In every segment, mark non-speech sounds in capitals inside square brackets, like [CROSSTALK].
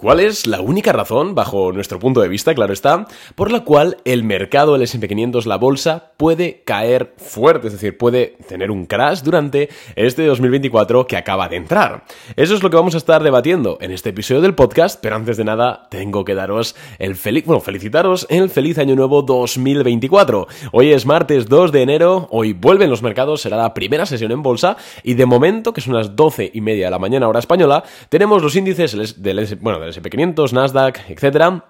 ¿Cuál es la única razón, bajo nuestro punto de vista, claro está, por la cual el mercado del S&P 500, la bolsa, puede caer fuerte, es decir, puede tener un crash durante este 2024 que acaba de entrar? Eso es lo que vamos a estar debatiendo en este episodio del podcast, pero antes de nada tengo que daros el feliz, bueno, felicitaros el feliz año nuevo 2024. Hoy es martes 2 de enero, hoy vuelven los mercados, será la primera sesión en bolsa y de momento, que son las 12 y media de la mañana hora española, tenemos los índices del, bueno, SP500, Nasdaq, etcétera,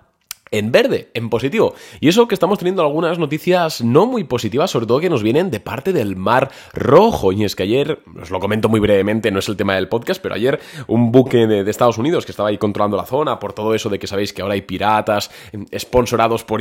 en verde, en positivo. Y eso que estamos teniendo algunas noticias no muy positivas, sobre todo que nos vienen de parte del Mar Rojo. Y es que ayer, os lo comento muy brevemente, no es el tema del podcast, pero ayer un buque de, Estados Unidos que estaba ahí controlando la zona por todo eso de que sabéis que ahora hay piratas em, sponsorados por,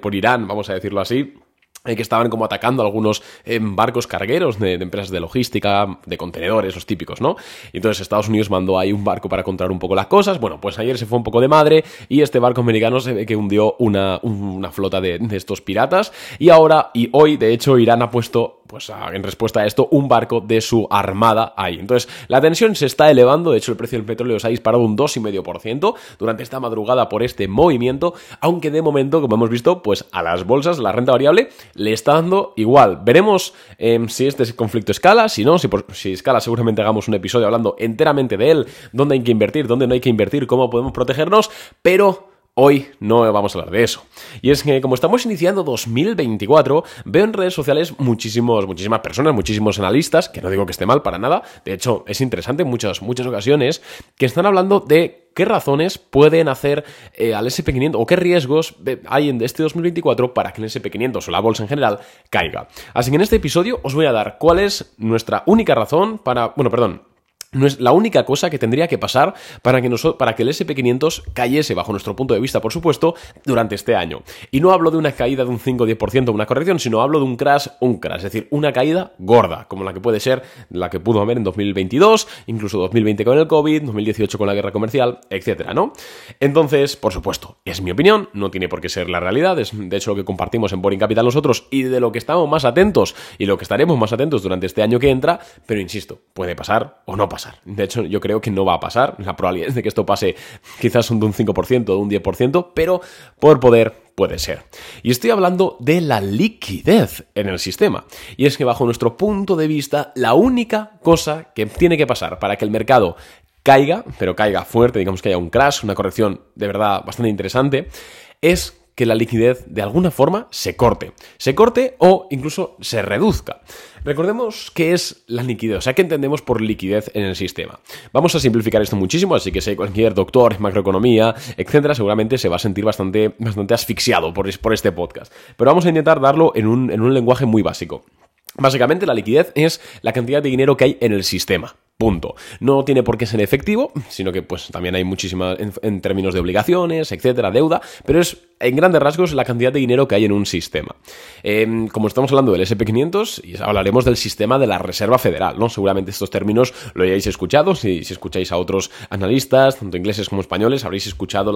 por Irán, vamos a decirlo así que estaban como atacando algunos eh, barcos cargueros de, empresas de logística, de contenedores, los típicos, ¿no? Y entonces Estados Unidos mandó ahí un barco para controlar un poco las cosas. Bueno, pues ayer se fue un poco de madre y este barco americano se ve que hundió una, una flota de estos piratas. Y ahora, y hoy, de hecho, Irán ha puesto pues en respuesta a esto, un barco de su armada ahí. Entonces, la tensión se está elevando, de hecho el precio del petróleo se ha disparado un 2,5% durante esta madrugada por este movimiento, aunque de momento, como hemos visto, pues a las bolsas, la renta variable, le está dando igual. Veremos em, si este conflicto escala, si no, si, si escala seguramente hagamos un episodio hablando enteramente de él, dónde hay que invertir, dónde no hay que invertir, cómo podemos protegernos, pero Hoy no vamos a hablar de eso. Y es que como estamos iniciando 2024, veo en redes sociales muchísimos, muchísimas personas, muchísimos analistas, que no digo que esté mal para nada, de hecho es interesante en muchas, muchas ocasiones, que están hablando de qué razones pueden hacer eh, al SP500 o qué riesgos hay en este 2024 para que el SP500 o la bolsa en general caiga. Así que en este episodio os voy a dar cuál es nuestra única razón para, bueno, perdón, no es la única cosa que tendría que pasar para que, para que el SP500 cayese, bajo nuestro punto de vista, por supuesto, durante este año. Y no hablo de una caída de un 5 o 10%, una corrección, sino hablo de un crash, un crash, es decir, una caída gorda, como la que puede ser la que pudo haber en 2022, incluso 2020 con el COVID, 2018 con la guerra comercial, etcétera, ¿no? Entonces, por supuesto, es mi opinión, no tiene por qué ser la realidad, es de hecho lo que compartimos en Boring Capital nosotros y de lo que estamos más atentos y lo que estaremos más atentos durante este año que entra, pero insisto, puede pasar o no pasar. De hecho, yo creo que no va a pasar. La probabilidad de que esto pase quizás de un 5%, de un 10%, pero por poder puede ser. Y estoy hablando de la liquidez en el sistema. Y es que bajo nuestro punto de vista, la única cosa que tiene que pasar para que el mercado caiga, pero caiga fuerte, digamos que haya un crash, una corrección de verdad bastante interesante, es que la liquidez de alguna forma se corte. Se corte o incluso se reduzca. Recordemos qué es la liquidez, o sea, qué entendemos por liquidez en el sistema. Vamos a simplificar esto muchísimo, así que si cualquier doctor en macroeconomía, etcétera, seguramente se va a sentir bastante, bastante asfixiado por, por este podcast. Pero vamos a intentar darlo en un, en un lenguaje muy básico. Básicamente la liquidez es la cantidad de dinero que hay en el sistema. Punto. No tiene por qué ser efectivo, sino que pues también hay muchísimas en, términos de obligaciones, etcétera, deuda, pero es en grandes rasgos la cantidad de dinero que hay en un sistema. Em, como estamos hablando del SP500, hablaremos del sistema de la Reserva Federal, ¿no? Seguramente estos términos lo hayáis escuchado, si, si escucháis a otros analistas, tanto ingleses como españoles, habréis escuchado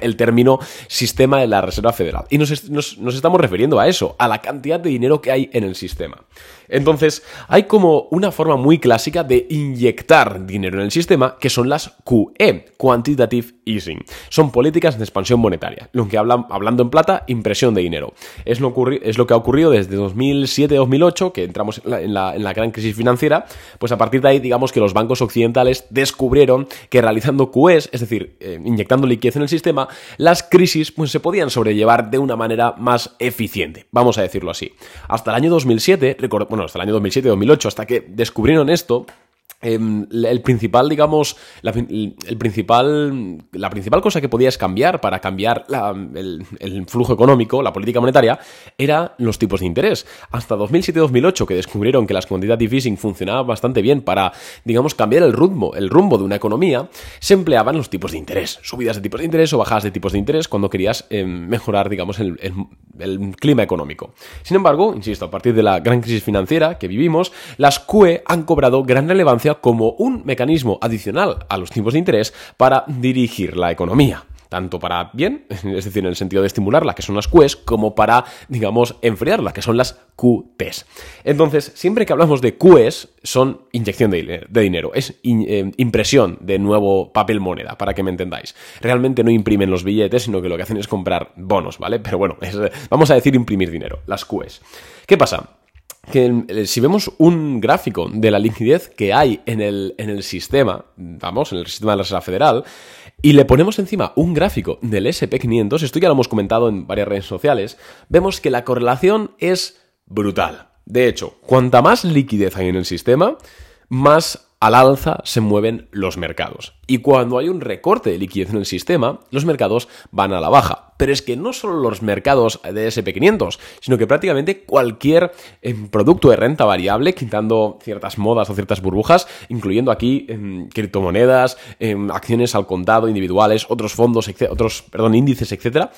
el término sistema de la Reserva Federal. Y nos, nos estamos refiriendo a eso, a la cantidad de dinero que hay en el sistema. Entonces, hay como una forma muy clásica de inyectar dinero en el sistema, que son las QE, Quantitative Easing. Son políticas de expansión monetaria. Lo que hablan, hablando en plata, impresión de dinero. Es lo, es lo que ha ocurrido desde 2007-2008, que entramos en la, en la, gran crisis financiera, pues a partir de ahí, digamos que los bancos occidentales descubrieron que realizando QEs, es decir, eh, inyectando liquidez en el sistema, las crisis pues, se podían sobrellevar de una manera más eficiente, vamos a decirlo así. Hasta el año 2007, bueno, hasta el año 2007-2008, hasta que descubrieron esto, el principal, digamos, la, el principal, la principal cosa que podías cambiar para cambiar el, flujo económico, la política monetaria, eran los tipos de interés. Hasta 2007-2008, que descubrieron que las quantitative easing funcionaban bastante bien para, digamos, cambiar el rumbo, el rumbo de una economía, se empleaban los tipos de interés, subidas de tipos de interés o bajadas de tipos de interés cuando querías em, mejorar, digamos, el, el clima económico. Sin embargo, insisto, a partir de la gran crisis financiera que vivimos, las QE han cobrado gran relevancia como un mecanismo adicional a los tipos de interés para dirigir la economía. tanto para bien, [LAUGHS] es decir, en el sentido de estimularla, que son las QEs, como para, digamos, enfriarla, que son las QTs. Entonces, siempre que hablamos de QEs, son inyección de, dinero, es eh, impresión de nuevo papel moneda, para que me entendáis. Realmente no imprimen los billetes, sino que lo que hacen es comprar bonos, ¿vale? Pero bueno, vamos a decir imprimir dinero, las QEs. ¿Qué pasa? Que si vemos un gráfico de la liquidez que hay en el, en el sistema, vamos, en el sistema de la Reserva Federal, y le ponemos encima un gráfico del SP500, esto ya lo hemos comentado en varias redes sociales, vemos que la correlación es brutal. De hecho, cuanta más liquidez hay en el sistema, más al alza se mueven los mercados. Y cuando hay un recorte de liquidez en el sistema, los mercados van a la baja. Pero es que no solo los mercados de SP500, sino que prácticamente cualquier em, producto de renta variable, quitando ciertas modas o ciertas burbujas, incluyendo aquí em, criptomonedas, em, acciones al contado individuales, otros fondos, otros, perdón, índices, etcétera,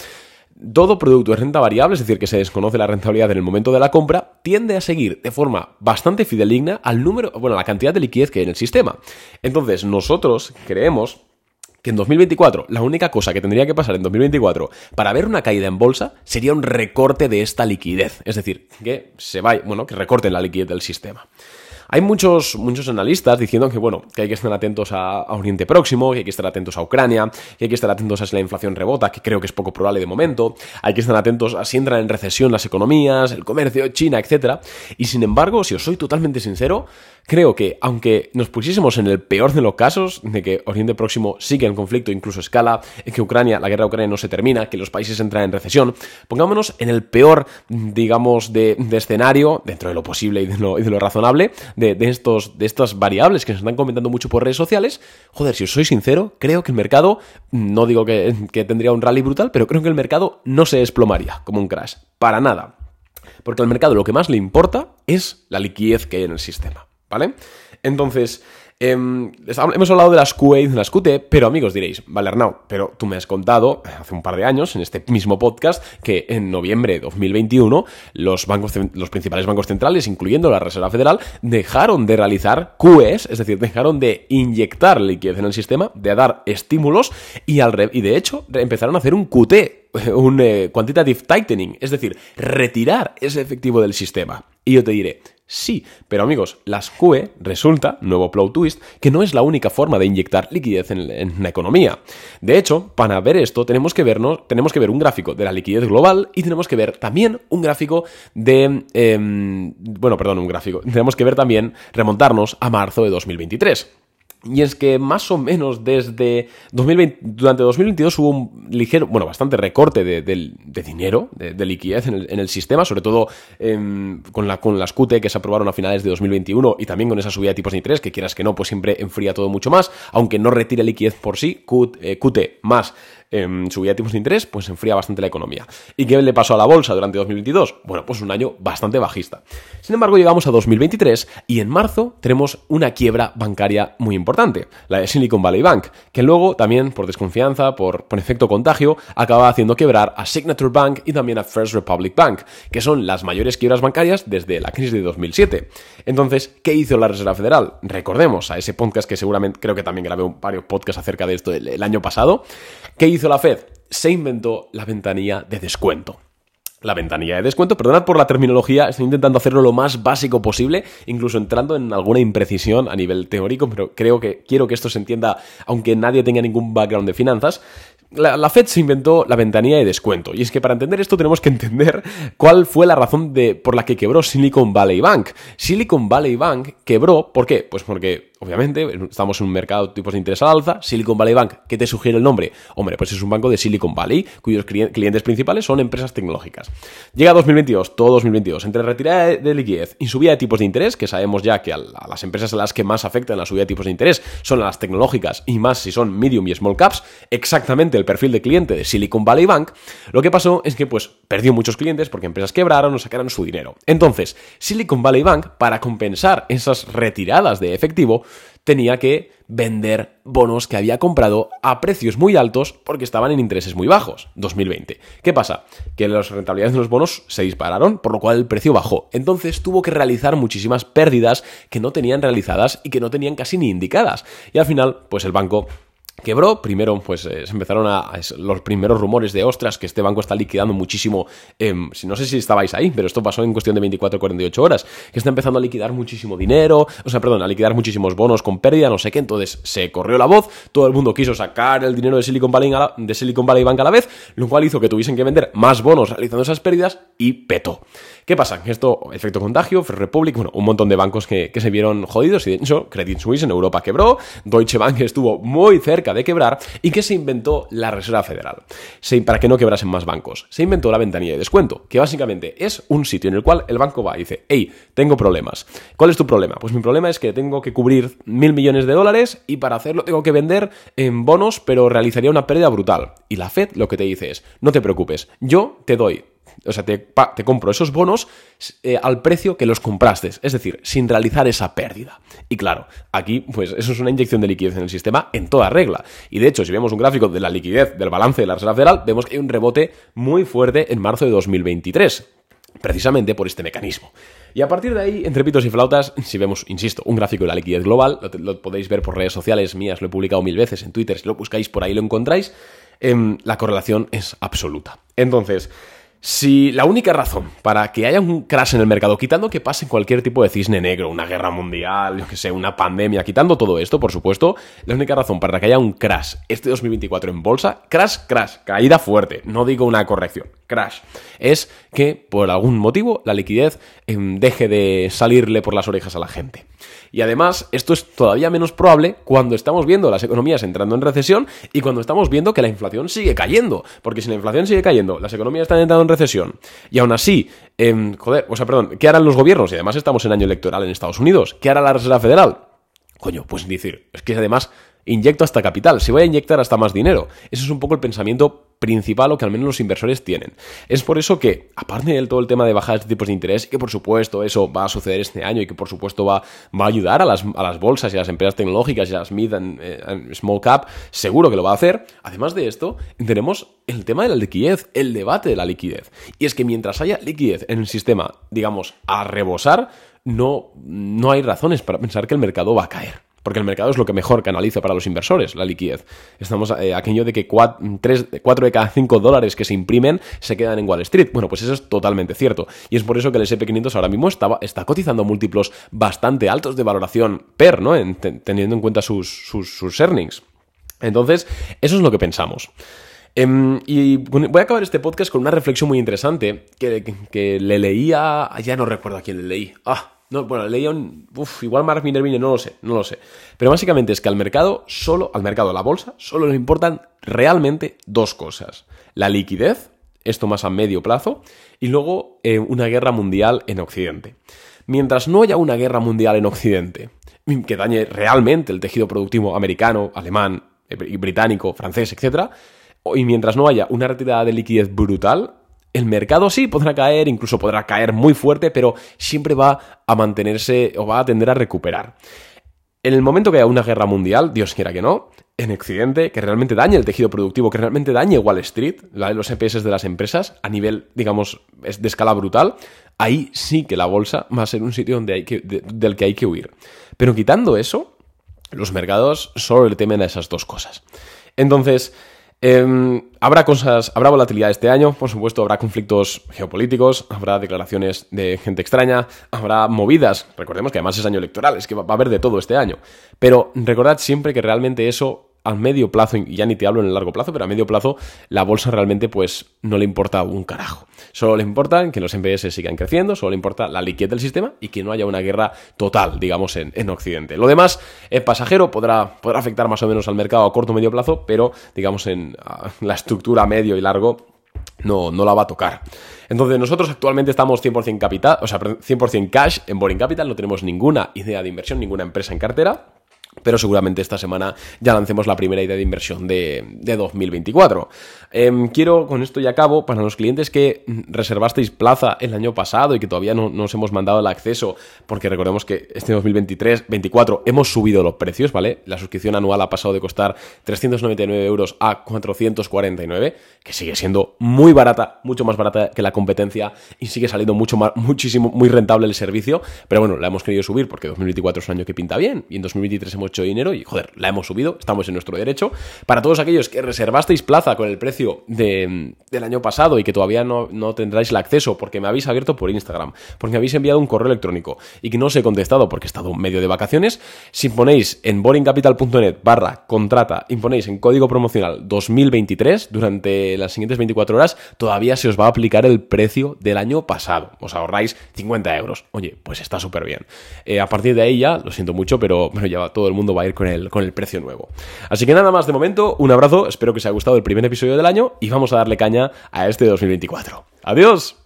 todo producto de renta variable, es decir, que se desconoce la rentabilidad en el momento de la compra, tiende a seguir de forma bastante fideligna al número, bueno, la cantidad de liquidez que hay en el sistema. Entonces, nosotros creemos que en 2024 la única cosa que tendría que pasar en 2024 para ver una caída en bolsa sería un recorte de esta liquidez, es decir, que se vaya, bueno, que recorten la liquidez del sistema. Hay muchos, muchos analistas diciendo que, bueno, que hay que estar atentos a, Oriente Próximo, que hay que estar atentos a Ucrania, que hay que estar atentos a si la inflación rebota, que creo que es poco probable de momento, hay que estar atentos a si entran en recesión las economías, el comercio, China, etc. Y sin embargo, si os soy totalmente sincero, creo que aunque nos pusiésemos en el peor de los casos, de que Oriente Próximo sigue en conflicto, incluso escala, que Ucrania, la guerra de Ucrania no se termina, que los países entran en recesión, pongámonos en el peor, digamos, de, escenario, dentro de lo posible y de lo, y de lo razonable, de, estos, de estas variables que se están comentando mucho por redes sociales, joder, si os soy sincero, creo que el mercado, no digo que, que tendría un rally brutal, pero creo que el mercado no se desplomaría como un crash. Para nada. Porque al mercado lo que más le importa es la liquidez que hay en el sistema. ¿Vale? Entonces, Em, hemos hablado de las QA y de las QT, pero amigos diréis, vale Arnau, pero tú me has contado hace un par de años en este mismo podcast que en noviembre de 2021 los, bancos, los principales bancos centrales, incluyendo la Reserva Federal, dejaron de realizar QEs, es decir, dejaron de inyectar liquidez en el sistema, de dar estímulos y, al y de hecho empezaron a hacer un QT, [LAUGHS] un eh, quantitative tightening, es decir, retirar ese efectivo del sistema. Y yo te diré, Sí, pero amigos, las QE resulta, nuevo plot twist, que no es la única forma de inyectar liquidez en, la economía. De hecho, para ver esto tenemos que, vernos, tenemos que ver un gráfico de la liquidez global y tenemos que ver también un gráfico de... Em, bueno, perdón, un gráfico. [LAUGHS] Tenemos que ver también, remontarnos a marzo de 2023. Y es que más o menos desde 2020, durante 2022 hubo un ligero, bueno, bastante recorte de, dinero, de, liquidez en el, sistema, sobre todo em, con, la, con las QT que se aprobaron a finales de 2021 y también con esa subida de tipos de interés, que quieras que no, pues siempre enfría todo mucho más, aunque no retire liquidez por sí, QT, eh, QT más eh, subida de tipos de interés, pues enfría bastante la economía. ¿Y qué le pasó a la bolsa durante 2022? Bueno, pues un año bastante bajista. Sin embargo, llegamos a 2023 y en marzo tenemos una quiebra bancaria muy importante, la de Silicon Valley Bank, que luego también por desconfianza, por, por efecto contagio, acaba haciendo quebrar a Signature Bank y también a First Republic Bank, que son las mayores quiebras bancarias desde la crisis de 2007. Entonces, ¿qué hizo la Reserva Federal? Recordemos a ese podcast que seguramente creo que también grabé varios podcasts acerca de esto el, el año pasado. ¿Qué hizo la Fed? Se inventó la ventanilla de descuento la ventanilla de descuento. Perdonad por la terminología, estoy intentando hacerlo lo más básico posible, incluso entrando en alguna imprecisión a nivel teórico, pero creo que quiero que esto se entienda, aunque nadie tenga ningún background de finanzas. La, Fed se inventó la ventanilla de descuento, y es que para entender esto tenemos que entender cuál fue la razón de, por la que quebró Silicon Valley Bank. Silicon Valley Bank quebró, ¿por qué? Pues porque obviamente, estamos en un mercado de tipos de interés al alza. Silicon Valley Bank, ¿qué te sugiere el nombre? Hombre, pues es un banco de Silicon Valley, cuyos clientes principales son empresas tecnológicas. Llega 2022, todo 2022, entre retirada de liquidez y subida de tipos de interés, que sabemos ya que a las empresas a las que más afectan la subida de tipos de interés son a las tecnológicas y más si son medium y small caps, exactamente el perfil de cliente de Silicon Valley Bank, lo que pasó es que pues perdió muchos clientes porque empresas quebraron o sacaron su dinero. Entonces, Silicon Valley Bank, para compensar esas retiradas de efectivo, tenía que vender bonos que había comprado a precios muy altos porque estaban en intereses muy bajos. 2020. ¿Qué pasa? Que las rentabilidades de los bonos se dispararon, por lo cual el precio bajó. Entonces tuvo que realizar muchísimas pérdidas que no tenían realizadas y que no tenían casi ni indicadas. Y al final, pues el banco quebró. Primero, pues eh, se empezaron a, los primeros rumores de ostras que este banco está liquidando muchísimo. no sé si estabais ahí, pero esto pasó en cuestión de 24 o 48 horas. Que está empezando a liquidar muchísimo dinero, o sea, perdón, a liquidar muchísimos bonos con pérdida, no sé qué. Entonces se corrió la voz, todo el mundo quiso sacar el dinero de Silicon Valley, de Silicon Valley Bank a la vez, lo cual hizo que tuviesen que vender más bonos realizando esas pérdidas y petó. ¿Qué pasa? Esto, efecto contagio, First Republic, bueno, un montón de bancos que, que se vieron jodidos y de hecho Credit Suisse en Europa quebró, Deutsche Bank estuvo muy cerca de quebrar y que se inventó la Reserva Federal. para que no quebrasen más bancos. Se inventó la ventanilla de descuento, que básicamente es un sitio en el cual el banco va y dice, hey, tengo problemas. ¿Cuál es tu problema? Pues mi problema es que tengo que cubrir mil millones de dólares y para hacerlo tengo que vender en bonos, pero realizaría una pérdida brutal. Y la Fed lo que te dice es, no te preocupes, yo te doy o sea, te, te compro esos bonos eh, al precio que los compraste, es decir, sin realizar esa pérdida. Y claro, aquí, pues eso es una inyección de liquidez en el sistema en toda regla. Y de hecho, si vemos un gráfico de la liquidez del balance de la Reserva Federal, vemos que hay un rebote muy fuerte en marzo de 2023, precisamente por este mecanismo. Y a partir de ahí, entre pitos y flautas, si vemos, insisto, un gráfico de la liquidez global, lo, podéis ver por redes sociales mías, lo he publicado mil veces en Twitter, si lo buscáis por ahí lo encontráis, em, la correlación es absoluta. Entonces, si la única razón para que haya un crash en el mercado, quitando que pase cualquier tipo de cisne negro, una guerra mundial, yo que sé, una pandemia, quitando todo esto, por supuesto, la única razón para que haya un crash este 2024 en bolsa, crash, crash, caída fuerte, no digo una corrección, crash, es que por algún motivo la liquidez em, deje de salirle por las orejas a la gente. Y además, esto es todavía menos probable cuando estamos viendo las economías entrando en recesión y cuando estamos viendo que la inflación sigue cayendo. Porque si la inflación sigue cayendo, las economías están entrando en recesión y aún así, eh, joder, o sea, perdón, ¿qué harán los gobiernos? Y además estamos en año electoral en Estados Unidos. ¿Qué hará la Reserva Federal? Coño, pues decir, es que además inyecto hasta capital, si voy a inyectar hasta más dinero. Ese es un poco el pensamiento principal o que al menos los inversores tienen. Es por eso que, aparte del todo el tema de bajar de tipos de interés, que por supuesto eso va a suceder este año y que por supuesto va, a ayudar a las, a las, bolsas y a las empresas tecnológicas y a las mid and, eh, small cap, seguro que lo va a hacer. Además de esto, tenemos el tema de la liquidez, el debate de la liquidez. Y es que mientras haya liquidez en el sistema, digamos, a rebosar, no, no hay razones para pensar que el mercado va a caer. Porque el mercado es lo que mejor canaliza para los inversores, la liquidez. Estamos eh, aquello de que 4, de cada 5 dólares que se imprimen se quedan en Wall Street. Bueno, pues eso es totalmente cierto. Y es por eso que el SP500 ahora mismo está, está cotizando múltiplos bastante altos de valoración per, ¿no? teniendo en cuenta sus, sus, earnings. Entonces, eso es lo que pensamos. Em, y voy a acabar este podcast con una reflexión muy interesante que, le leía. Ya no recuerdo a quién le leí. Ah, no, bueno, leía un. Igual Mark Minervini, no lo sé, no lo sé. Pero básicamente es que al mercado, solo, al mercado, a la bolsa, solo le importan realmente dos cosas: la liquidez, esto más a medio plazo, y luego eh, una guerra mundial en Occidente. Mientras no haya una guerra mundial en Occidente [LAUGHS] que dañe realmente el tejido productivo americano, alemán, eh, británico, francés, etc., y mientras no haya una retirada de liquidez brutal, el mercado sí podrá caer, incluso podrá caer muy fuerte, pero siempre va a mantenerse o va a tender a recuperar. En el momento que haya una guerra mundial, Dios quiera que no, en Occidente, que realmente dañe el tejido productivo, que realmente dañe Wall Street, los EPS de las empresas, a nivel, digamos, de escala brutal, ahí sí que la bolsa va a ser un sitio donde hay que, del que hay que huir. Pero quitando eso, los mercados solo le temen a esas dos cosas. Entonces, Em, habrá cosas, habrá volatilidad este año, por supuesto, habrá conflictos geopolíticos, habrá declaraciones de gente extraña, habrá movidas. Recordemos que además es año electoral, es que va a haber de todo este año. Pero recordad siempre que realmente eso a medio plazo, y ya ni te hablo en el largo plazo, pero a medio plazo la bolsa realmente pues no le importa un carajo. Solo le importa que los MPS sigan creciendo, solo le importa la liquidez del sistema y que no haya una guerra total, digamos, en, en Occidente. Lo demás es pasajero, podrá, podrá afectar más o menos al mercado a corto o medio plazo, pero digamos en la estructura medio y largo no, no la va a tocar. Entonces, nosotros actualmente estamos 100% capital, o sea, 100% cash en Boring Capital, no tenemos ninguna idea de inversión, ninguna empresa en cartera pero seguramente esta semana ya lancemos la primera idea de inversión de, 2024. Em, quiero, con esto ya acabo, para los clientes que reservasteis plaza el año pasado y que todavía no nos hemos mandado el acceso, porque recordemos que este 2023-2024 hemos subido los precios, ¿vale? La suscripción anual ha pasado de costar 399 euros a 449, que sigue siendo muy barata, mucho más barata que la competencia y sigue saliendo mucho más, muchísimo, muy rentable el servicio, pero bueno, la hemos querido subir porque 2024 es un año que pinta bien y en 2023 hecho dinero y, joder, la hemos subido, estamos en nuestro derecho. Para todos aquellos que reservasteis plaza con el precio del año pasado y que todavía no, no tendráis el acceso porque me habéis abierto por Instagram, porque me habéis enviado un correo electrónico y que no os he contestado porque he estado medio de vacaciones, si ponéis en boringcapital.net barra contrata, imponéis en código promocional 2023 durante las siguientes 24 horas, todavía se os va a aplicar el precio del año pasado. Os ahorráis 50 euros. Oye, pues está súper bien. Eh, a partir de ahí ya, lo siento mucho, pero bueno, ya todo el mundo va a ir con el, con el precio nuevo. Así que nada más de momento, un abrazo, espero que os haya gustado el primer episodio del año y vamos a darle caña a este 2024. ¡Adiós!